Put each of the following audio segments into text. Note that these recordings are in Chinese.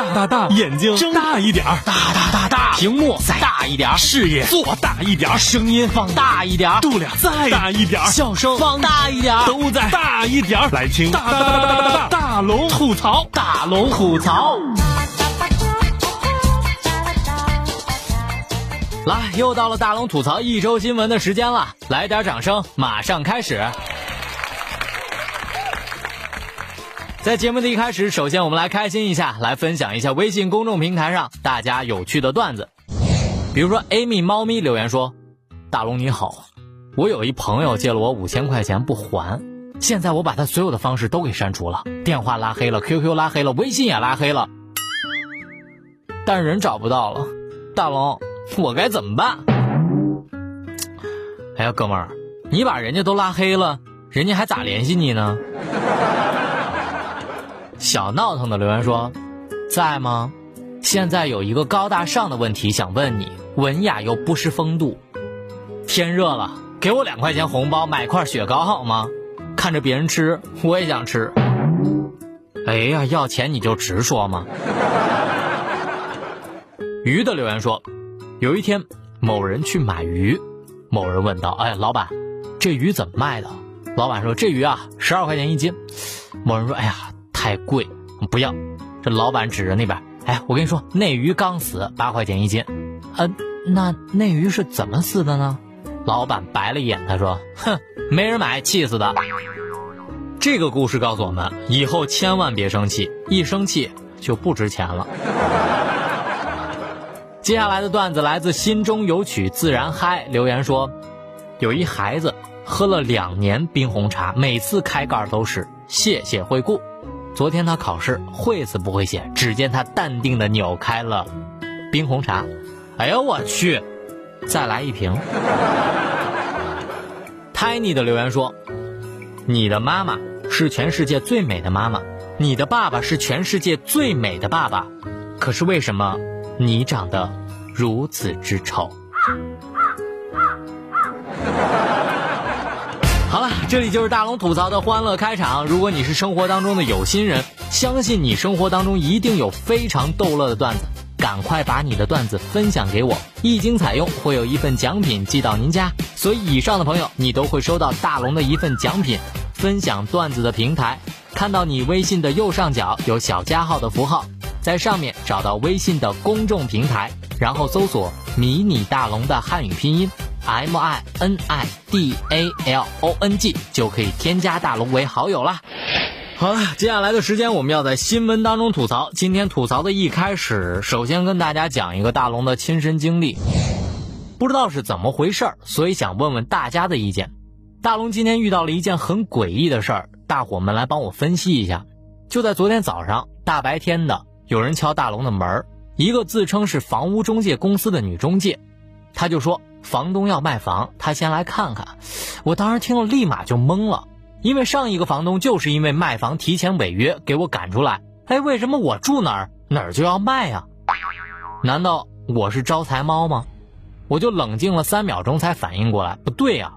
大大大，眼睛睁大一点儿，大大大大，屏幕再大一点儿，视野做大一点儿，声音放大一点儿，度量再大一点儿，笑声放大一点儿，都在大一点儿。来听大大大大大大龙吐槽，大龙吐槽。来，又到了大龙吐槽一周新闻的时间了，来点掌声，马上开始。在节目的一开始，首先我们来开心一下，来分享一下微信公众平台上大家有趣的段子。比如说，Amy 猫咪留言说：“大龙你好，我有一朋友借了我五千块钱不还，现在我把他所有的方式都给删除了，电话拉黑了，QQ 拉黑了，微信也拉黑了，但人找不到了。大龙，我该怎么办？”哎呀，哥们儿，你把人家都拉黑了，人家还咋联系你呢？小闹腾的留言说：“在吗？现在有一个高大上的问题想问你，文雅又不失风度。天热了，给我两块钱红包买块雪糕好吗？看着别人吃，我也想吃。哎呀，要钱你就直说嘛。”鱼的留言说：“有一天，某人去买鱼，某人问道：‘哎，老板，这鱼怎么卖的？’老板说：‘这鱼啊，十二块钱一斤。’某人说：‘哎呀。’”太贵，不要。这老板指着那边，哎，我跟你说，那鱼刚死，八块钱一斤。呃，那那鱼是怎么死的呢？老板白了一眼，他说：“哼，没人买，气死的。”这个故事告诉我们，以后千万别生气，一生气就不值钱了。接下来的段子来自心中有曲自然嗨，留言说，有一孩子喝了两年冰红茶，每次开盖都是谢谢惠顾。昨天他考试会字不会写，只见他淡定的扭开了冰红茶。哎呦我去！再来一瓶。Tiny 的留言说：“你的妈妈是全世界最美的妈妈，你的爸爸是全世界最美的爸爸，可是为什么你长得如此之丑？”这里就是大龙吐槽的欢乐开场。如果你是生活当中的有心人，相信你生活当中一定有非常逗乐的段子，赶快把你的段子分享给我，一经采用会有一份奖品寄到您家。所以以上的朋友，你都会收到大龙的一份奖品。分享段子的平台，看到你微信的右上角有小加号的符号，在上面找到微信的公众平台，然后搜索“迷你大龙”的汉语拼音。M I N I D A L O N G 就可以添加大龙为好友啦。好了，接下来的时间我们要在新闻当中吐槽。今天吐槽的一开始，首先跟大家讲一个大龙的亲身经历，不知道是怎么回事儿，所以想问问大家的意见。大龙今天遇到了一件很诡异的事儿，大伙们来帮我分析一下。就在昨天早上大白天的，有人敲大龙的门一个自称是房屋中介公司的女中介，她就说。房东要卖房，他先来看看。我当时听了，立马就懵了，因为上一个房东就是因为卖房提前违约给我赶出来。哎，为什么我住哪儿哪儿就要卖呀？难道我是招财猫吗？我就冷静了三秒钟才反应过来，不对呀，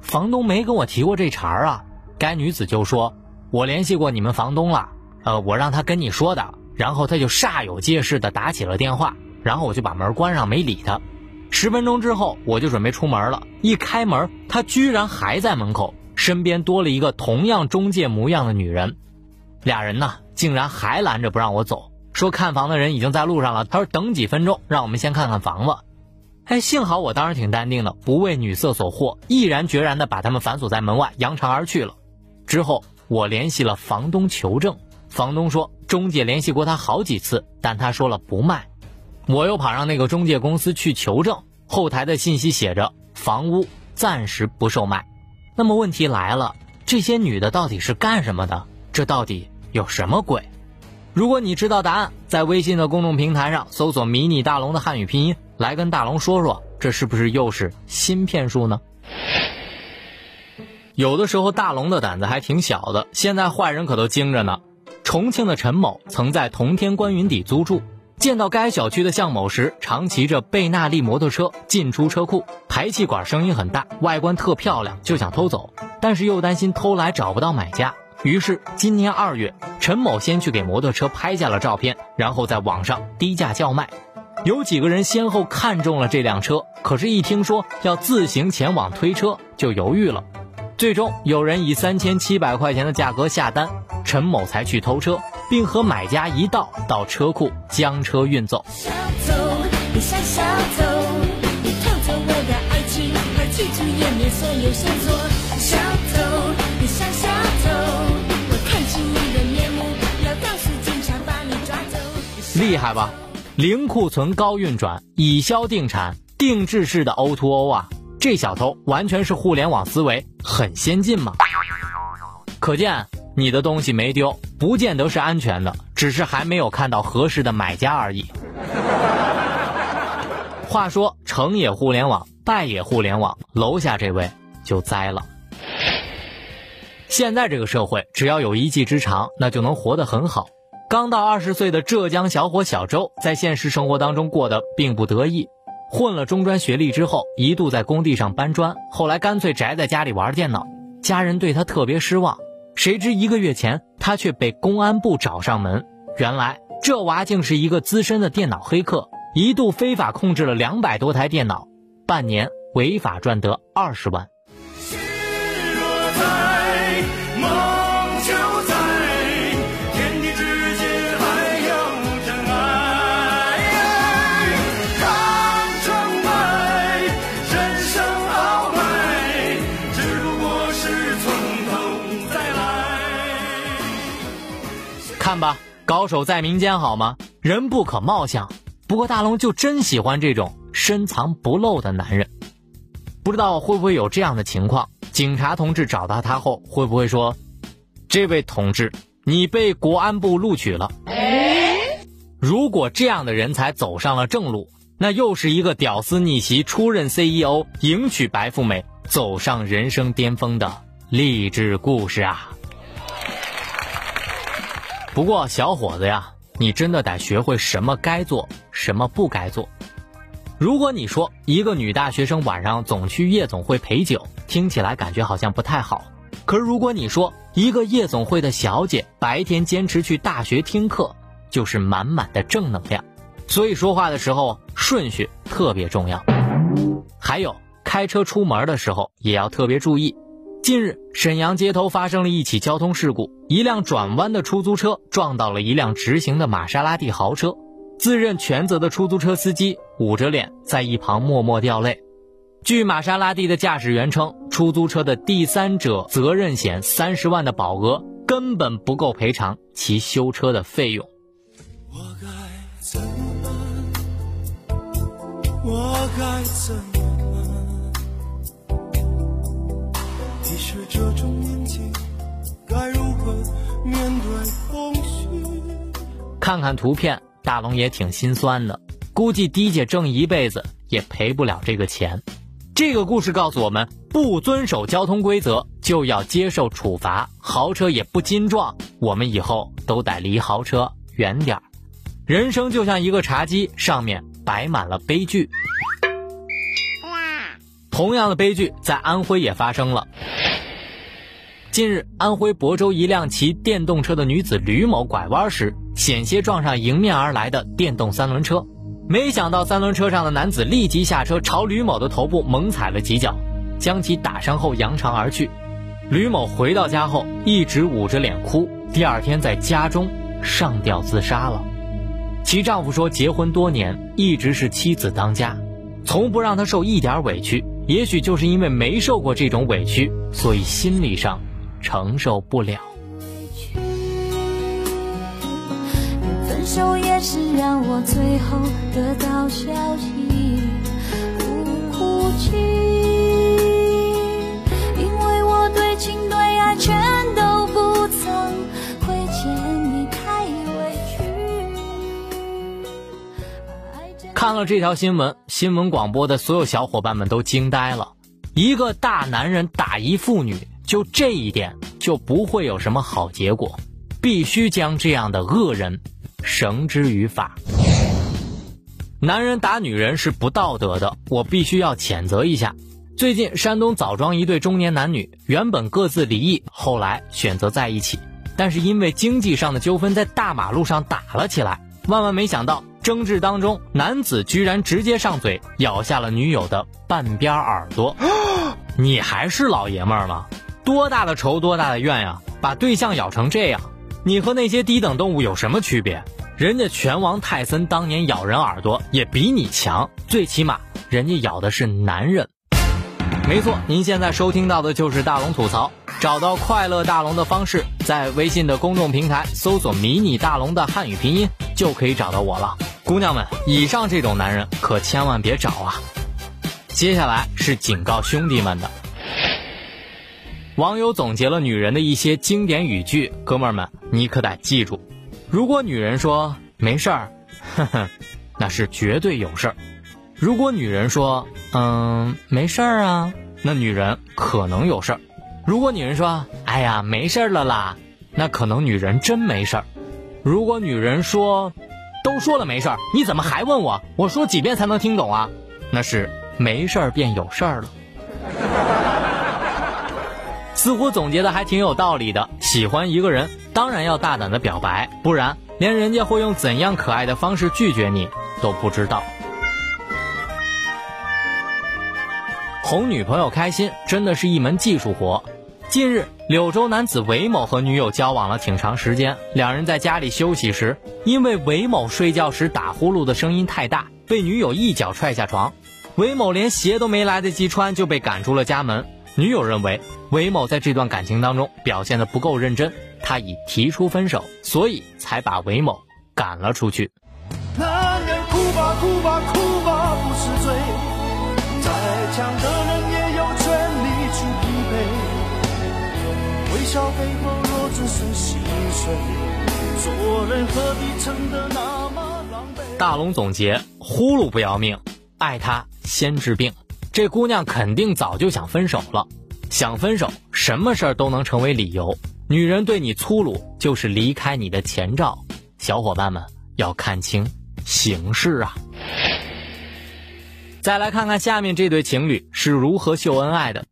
房东没跟我提过这茬儿啊。该女子就说：“我联系过你们房东了，呃，我让他跟你说的。”然后他就煞有介事的打起了电话，然后我就把门关上，没理他。十分钟之后，我就准备出门了。一开门，他居然还在门口，身边多了一个同样中介模样的女人。俩人呢，竟然还拦着不让我走，说看房的人已经在路上了。他说等几分钟，让我们先看看房子。哎，幸好我当时挺淡定的，不为女色所惑，毅然决然的把他们反锁在门外，扬长而去了。之后我联系了房东求证，房东说中介联系过他好几次，但他说了不卖。我又跑上那个中介公司去求证，后台的信息写着房屋暂时不售卖。那么问题来了，这些女的到底是干什么的？这到底有什么鬼？如果你知道答案，在微信的公众平台上搜索“迷你大龙”的汉语拼音，来跟大龙说说，这是不是又是新骗术呢？有的时候大龙的胆子还挺小的，现在坏人可都精着呢。重庆的陈某曾在同天观云底租住。见到该小区的向某时，常骑着贝纳利摩托车进出车库，排气管声音很大，外观特漂亮，就想偷走，但是又担心偷来找不到买家，于是今年二月，陈某先去给摩托车拍下了照片，然后在网上低价叫卖。有几个人先后看中了这辆车，可是，一听说要自行前往推车，就犹豫了。最终，有人以三千七百块钱的价格下单，陈某才去偷车，并和买家一道到车库将车运走。小偷，你像小偷，你偷走我的爱情，还去除页面所有线索。小偷，你像小偷，我看清你的面目，要告诉警察把你抓走。厉害吧？零库存高运转，以销定产，定制式的 O to O 啊！这小偷完全是互联网思维，很先进嘛。可见你的东西没丢，不见得是安全的，只是还没有看到合适的买家而已。话说成也互联网，败也互联网，楼下这位就栽了。现在这个社会，只要有一技之长，那就能活得很好。刚到二十岁的浙江小伙小周，在现实生活当中过得并不得意。混了中专学历之后，一度在工地上搬砖，后来干脆宅在家里玩电脑，家人对他特别失望。谁知一个月前，他却被公安部找上门。原来这娃竟是一个资深的电脑黑客，一度非法控制了两百多台电脑，半年违法赚得二十万。若在梦，高手在民间，好吗？人不可貌相。不过大龙就真喜欢这种深藏不露的男人。不知道会不会有这样的情况？警察同志找到他后，会不会说：“这位同志，你被国安部录取了？”如果这样的人才走上了正路，那又是一个屌丝逆袭、出任 CEO、迎娶白富美、走上人生巅峰的励志故事啊！不过，小伙子呀，你真的得学会什么该做，什么不该做。如果你说一个女大学生晚上总去夜总会陪酒，听起来感觉好像不太好。可是如果你说一个夜总会的小姐白天坚持去大学听课，就是满满的正能量。所以说话的时候顺序特别重要。还有，开车出门的时候也要特别注意。近日，沈阳街头发生了一起交通事故，一辆转弯的出租车撞到了一辆直行的玛莎拉蒂豪车，自认全责的出租车司机捂着脸在一旁默默掉泪。据玛莎拉蒂的驾驶员称，出租车的第三者责任险三十万的保额根本不够赔偿其修车的费用。我该怎么？我该怎么？是这种年纪，该如何面对风虚？看看图片，大龙也挺心酸的。估计迪姐挣一辈子也赔不了这个钱。这个故事告诉我们，不遵守交通规则就要接受处罚。豪车也不禁撞，我们以后都得离豪车远点儿。人生就像一个茶几，上面摆满了悲剧。同样的悲剧在安徽也发生了。近日，安徽亳州一辆骑电动车的女子吕某拐弯时，险些撞上迎面而来的电动三轮车。没想到，三轮车上的男子立即下车，朝吕某的头部猛踩了几脚，将其打伤后扬长而去。吕某回到家后一直捂着脸哭，第二天在家中上吊自杀了。其丈夫说，结婚多年，一直是妻子当家，从不让她受一点委屈。也许就是因为没受过这种委屈，所以心理上。承受不了。分手也是让我最后得到消息，不哭泣，因为我对情对爱全都不曾亏欠你太委屈。看了这条新闻，新闻广播的所有小伙伴们都惊呆了，一个大男人打一妇女。就这一点，就不会有什么好结果，必须将这样的恶人绳之于法。男人打女人是不道德的，我必须要谴责一下。最近，山东枣庄一对中年男女原本各自离异，后来选择在一起，但是因为经济上的纠纷，在大马路上打了起来。万万没想到，争执当中，男子居然直接上嘴咬下了女友的半边耳朵。你还是老爷们儿吗？多大的仇，多大的怨呀！把对象咬成这样，你和那些低等动物有什么区别？人家拳王泰森当年咬人耳朵也比你强，最起码人家咬的是男人。没错，您现在收听到的就是大龙吐槽。找到快乐大龙的方式，在微信的公众平台搜索“迷你大龙”的汉语拼音，就可以找到我了。姑娘们，以上这种男人可千万别找啊！接下来是警告兄弟们的。网友总结了女人的一些经典语句，哥们儿们，你可得记住：如果女人说没事儿，哼哼，那是绝对有事儿。如果女人说，嗯，没事儿啊，那女人可能有事儿。如果女人说，哎呀，没事儿了啦，那可能女人真没事儿。如果女人说，都说了没事儿，你怎么还问我？我说几遍才能听懂啊？那是没事儿变有事儿了。似乎总结的还挺有道理的。喜欢一个人，当然要大胆的表白，不然连人家会用怎样可爱的方式拒绝你都不知道。哄女朋友开心真的是一门技术活。近日，柳州男子韦某和女友交往了挺长时间，两人在家里休息时，因为韦某睡觉时打呼噜的声音太大，被女友一脚踹下床。韦某连鞋都没来得及穿就被赶出了家门。女友认为韦某在这段感情当中表现的不够认真，她已提出分手，所以才把韦某赶了出去。男人哭吧哭吧哭吧不是罪，再强的人也有权利去疲惫。微笑背后若只剩心碎，做人何必撑得那么狼狈？大龙总结：呼噜不要命，爱他先治病。这姑娘肯定早就想分手了，想分手，什么事儿都能成为理由。女人对你粗鲁，就是离开你的前兆。小伙伴们要看清形势啊！再来看看下面这对情侣是如何秀恩爱的。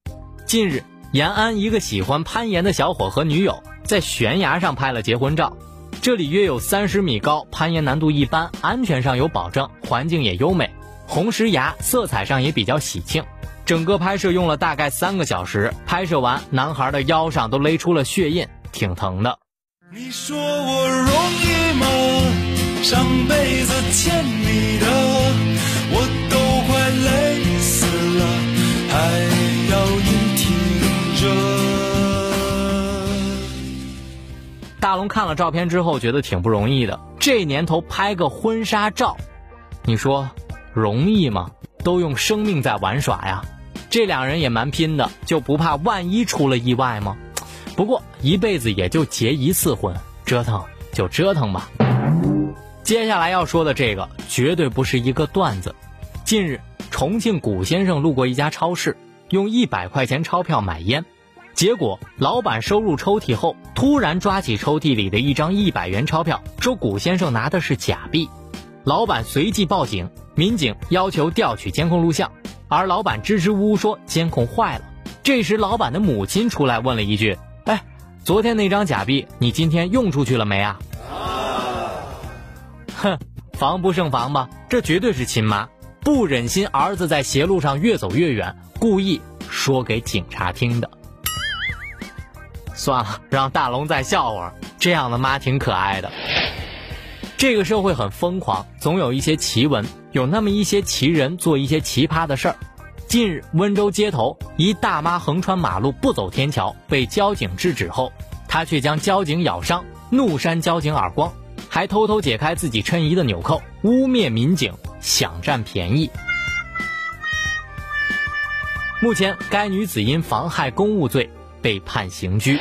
近日，延安一个喜欢攀岩的小伙和女友在悬崖上拍了结婚照。这里约有三十米高，攀岩难度一般，安全上有保证，环境也优美。红石崖色彩上也比较喜庆，整个拍摄用了大概三个小时。拍摄完，男孩的腰上都勒出了血印，挺疼的。你说我容易吗？上辈子欠你的，我都快累死了，还要你听着。大龙看了照片之后，觉得挺不容易的。这年头拍个婚纱照，你说？容易吗？都用生命在玩耍呀！这两人也蛮拼的，就不怕万一出了意外吗？不过一辈子也就结一次婚，折腾就折腾吧。接下来要说的这个绝对不是一个段子。近日，重庆古先生路过一家超市，用一百块钱钞票买烟，结果老板收入抽屉后，突然抓起抽屉里的一张一百元钞票，说古先生拿的是假币。老板随即报警。民警要求调取监控录像，而老板支支吾吾说监控坏了。这时，老板的母亲出来问了一句：“哎，昨天那张假币你今天用出去了没啊？”哼，防不胜防吧？这绝对是亲妈，不忍心儿子在邪路上越走越远，故意说给警察听的。算了，让大龙再笑会儿。这样的妈挺可爱的。这个社会很疯狂，总有一些奇闻，有那么一些奇人做一些奇葩的事儿。近日，温州街头一大妈横穿马路不走天桥，被交警制止后，她却将交警咬伤，怒扇交警耳光，还偷偷解开自己衬衣的纽扣，污蔑民警想占便宜。目前，该女子因妨害公务罪被判刑拘。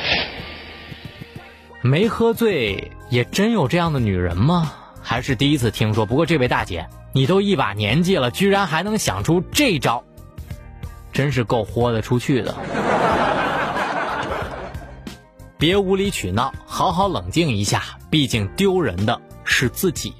没喝醉。也真有这样的女人吗？还是第一次听说。不过这位大姐，你都一把年纪了，居然还能想出这招，真是够豁得出去的。别无理取闹，好好冷静一下，毕竟丢人的是自己。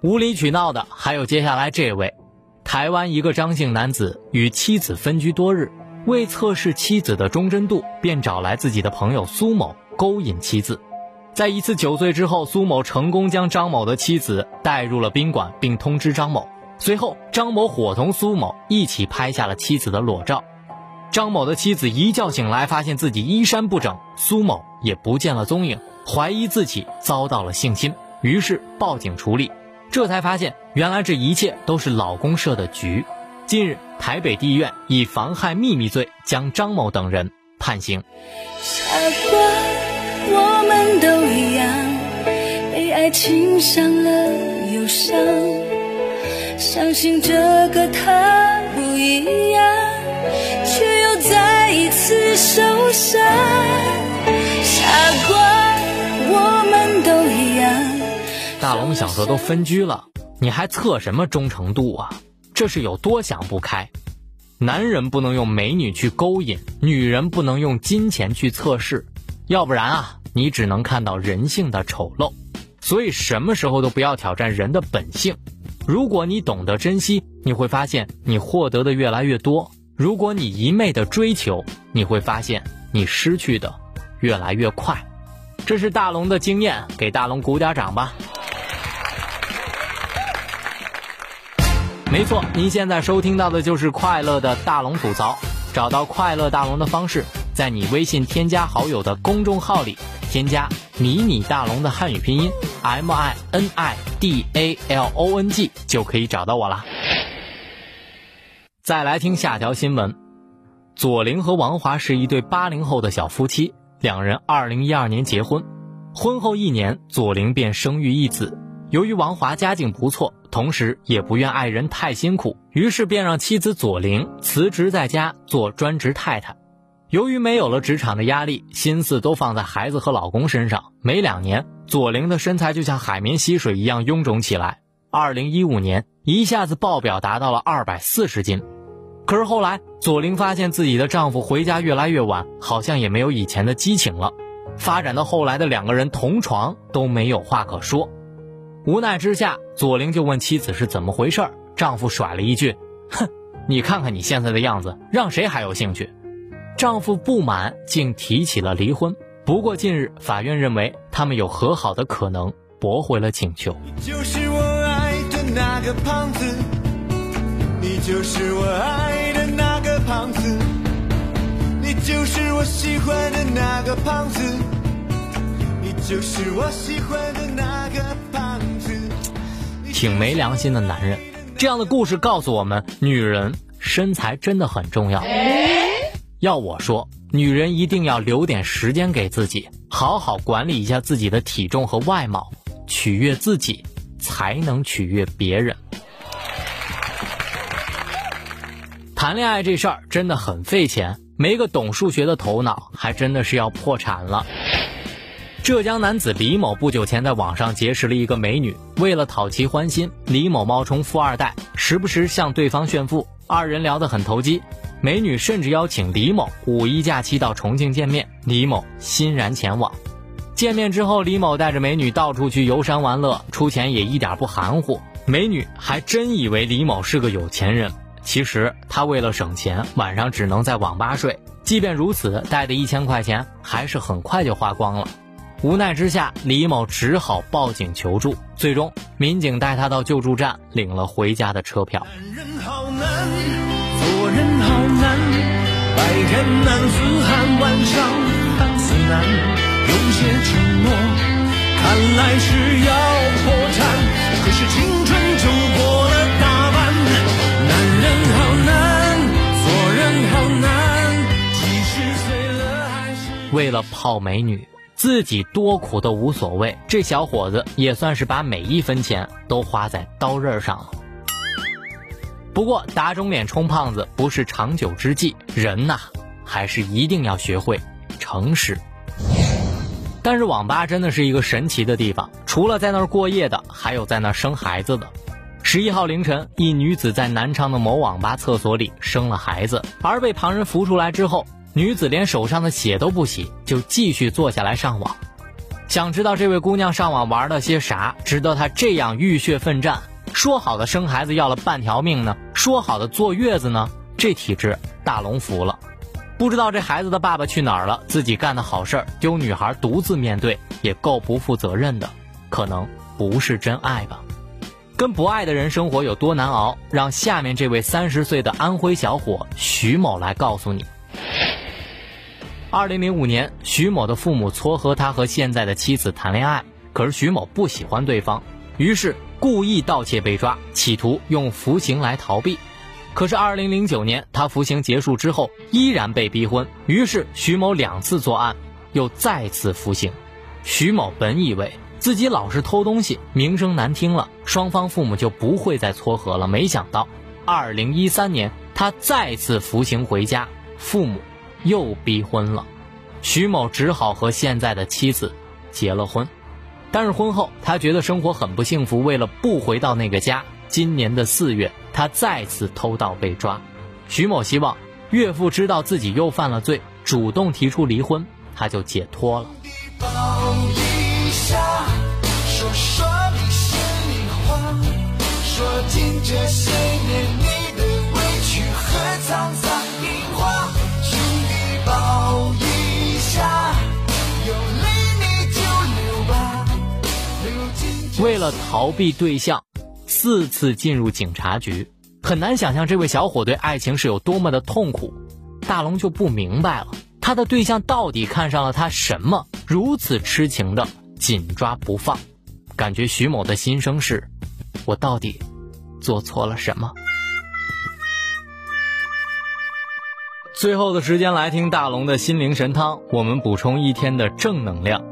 无理取闹的还有接下来这位，台湾一个张姓男子与妻子分居多日，为测试妻子的忠贞度，便找来自己的朋友苏某勾引妻子。在一次酒醉之后，苏某成功将张某的妻子带入了宾馆，并通知张某。随后，张某伙同苏某一起拍下了妻子的裸照。张某的妻子一觉醒来，发现自己衣衫不整，苏某也不见了踪影，怀疑自己遭到了性侵，于是报警处理。这才发现，原来这一切都是老公设的局。近日，台北地院以妨害秘密罪将张某等人判刑。我们都一样，被爱情伤了又伤，相信这个他不一样，却又再一次受伤。傻瓜，我们都一样。大龙想说，都分居了，你还测什么忠诚度啊？这是有多想不开？男人不能用美女去勾引，女人不能用金钱去测试，要不然啊，你只能看到人性的丑陋。所以什么时候都不要挑战人的本性。如果你懂得珍惜，你会发现你获得的越来越多；如果你一昧的追求，你会发现你失去的越来越快。这是大龙的经验，给大龙鼓点掌吧。没错，您现在收听到的就是快乐的大龙吐槽。找到快乐大龙的方式，在你微信添加好友的公众号里添加“迷你大龙”的汉语拼音 m i n i d a l o n g 就可以找到我啦。再来听下条新闻：左琳和王华是一对八零后的小夫妻，两人二零一二年结婚，婚后一年，左琳便生育一子。由于王华家境不错。同时也不愿爱人太辛苦，于是便让妻子左琳辞职在家做专职太太。由于没有了职场的压力，心思都放在孩子和老公身上。没两年，左琳的身材就像海绵吸水一样臃肿起来。二零一五年，一下子爆表达到了二百四十斤。可是后来，左琳发现自己的丈夫回家越来越晚，好像也没有以前的激情了。发展到后来的两个人同床都没有话可说。无奈之下，左琳就问妻子是怎么回事丈夫甩了一句：“哼，你看看你现在的样子，让谁还有兴趣？”丈夫不满，竟提起了离婚。不过近日，法院认为他们有和好的可能，驳回了请求。你就是我爱的那个胖子，你就是我爱的那个胖子，你就是我喜欢的那个胖子，你就是我喜欢的那个胖子。挺没良心的男人，这样的故事告诉我们，女人身材真的很重要。要我说，女人一定要留点时间给自己，好好管理一下自己的体重和外貌，取悦自己，才能取悦别人。谈恋爱这事儿真的很费钱，没个懂数学的头脑，还真的是要破产了。浙江男子李某不久前在网上结识了一个美女，为了讨其欢心，李某冒充富二代，时不时向对方炫富，二人聊得很投机。美女甚至邀请李某五一假期到重庆见面，李某欣然前往。见面之后，李某带着美女到处去游山玩乐，出钱也一点不含糊。美女还真以为李某是个有钱人，其实他为了省钱，晚上只能在网吧睡。即便如此，带的一千块钱还是很快就花光了。无奈之下，李某只好报警求助。最终，民警带他到救助站，领了回家的车票。人好难，做人，白天男子汉，晚上汉子难。有些承诺，看来是要破产。可是青春就过了大半，男人好难，做人好难。几十岁了还是为了泡美女。自己多苦都无所谓，这小伙子也算是把每一分钱都花在刀刃上了。不过打肿脸充胖子不是长久之计，人呐，还是一定要学会诚实。但是网吧真的是一个神奇的地方，除了在那儿过夜的，还有在那儿生孩子的。十一号凌晨，一女子在南昌的某网吧厕所里生了孩子，而被旁人扶出来之后。女子连手上的血都不洗，就继续坐下来上网。想知道这位姑娘上网玩了些啥，值得她这样浴血奋战？说好的生孩子要了半条命呢？说好的坐月子呢？这体质大龙服了。不知道这孩子的爸爸去哪儿了，自己干的好事儿丢女孩独自面对，也够不负责任的，可能不是真爱吧。跟不爱的人生活有多难熬，让下面这位三十岁的安徽小伙徐某来告诉你。二零零五年，徐某的父母撮合他和现在的妻子谈恋爱，可是徐某不喜欢对方，于是故意盗窃被抓，企图用服刑来逃避。可是二零零九年，他服刑结束之后依然被逼婚，于是徐某两次作案，又再次服刑。徐某本以为。自己老是偷东西，名声难听了，双方父母就不会再撮合了。没想到，二零一三年他再次服刑回家，父母又逼婚了，徐某只好和现在的妻子结了婚。但是婚后他觉得生活很不幸福，为了不回到那个家，今年的四月他再次偷盗被抓。徐某希望岳父知道自己又犯了罪，主动提出离婚，他就解脱了。说尽这些年你的委屈和沧桑为了逃避对象，四次进入警察局，很难想象这位小伙对爱情是有多么的痛苦。大龙就不明白了，他的对象到底看上了他什么，如此痴情的紧抓不放？感觉徐某的心声是：我到底？做错了什么？最后的时间来听大龙的心灵神汤，我们补充一天的正能量。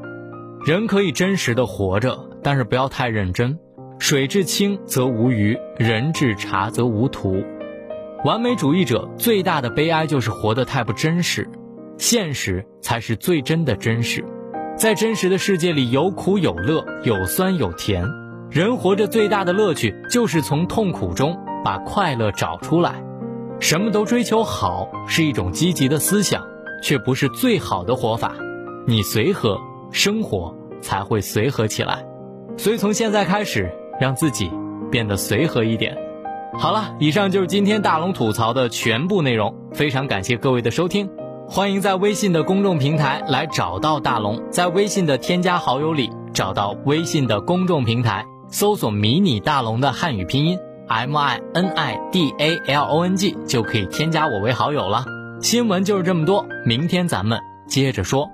人可以真实的活着，但是不要太认真。水至清则无鱼，人至察则无徒。完美主义者最大的悲哀就是活得太不真实，现实才是最真的真实。在真实的世界里，有苦有乐，有酸有甜。人活着最大的乐趣，就是从痛苦中把快乐找出来。什么都追求好，是一种积极的思想，却不是最好的活法。你随和，生活才会随和起来。所以从现在开始，让自己变得随和一点。好了，以上就是今天大龙吐槽的全部内容。非常感谢各位的收听，欢迎在微信的公众平台来找到大龙，在微信的添加好友里找到微信的公众平台。搜索“迷你大龙”的汉语拼音 m i n i d a l o n g 就可以添加我为好友了。新闻就是这么多，明天咱们接着说。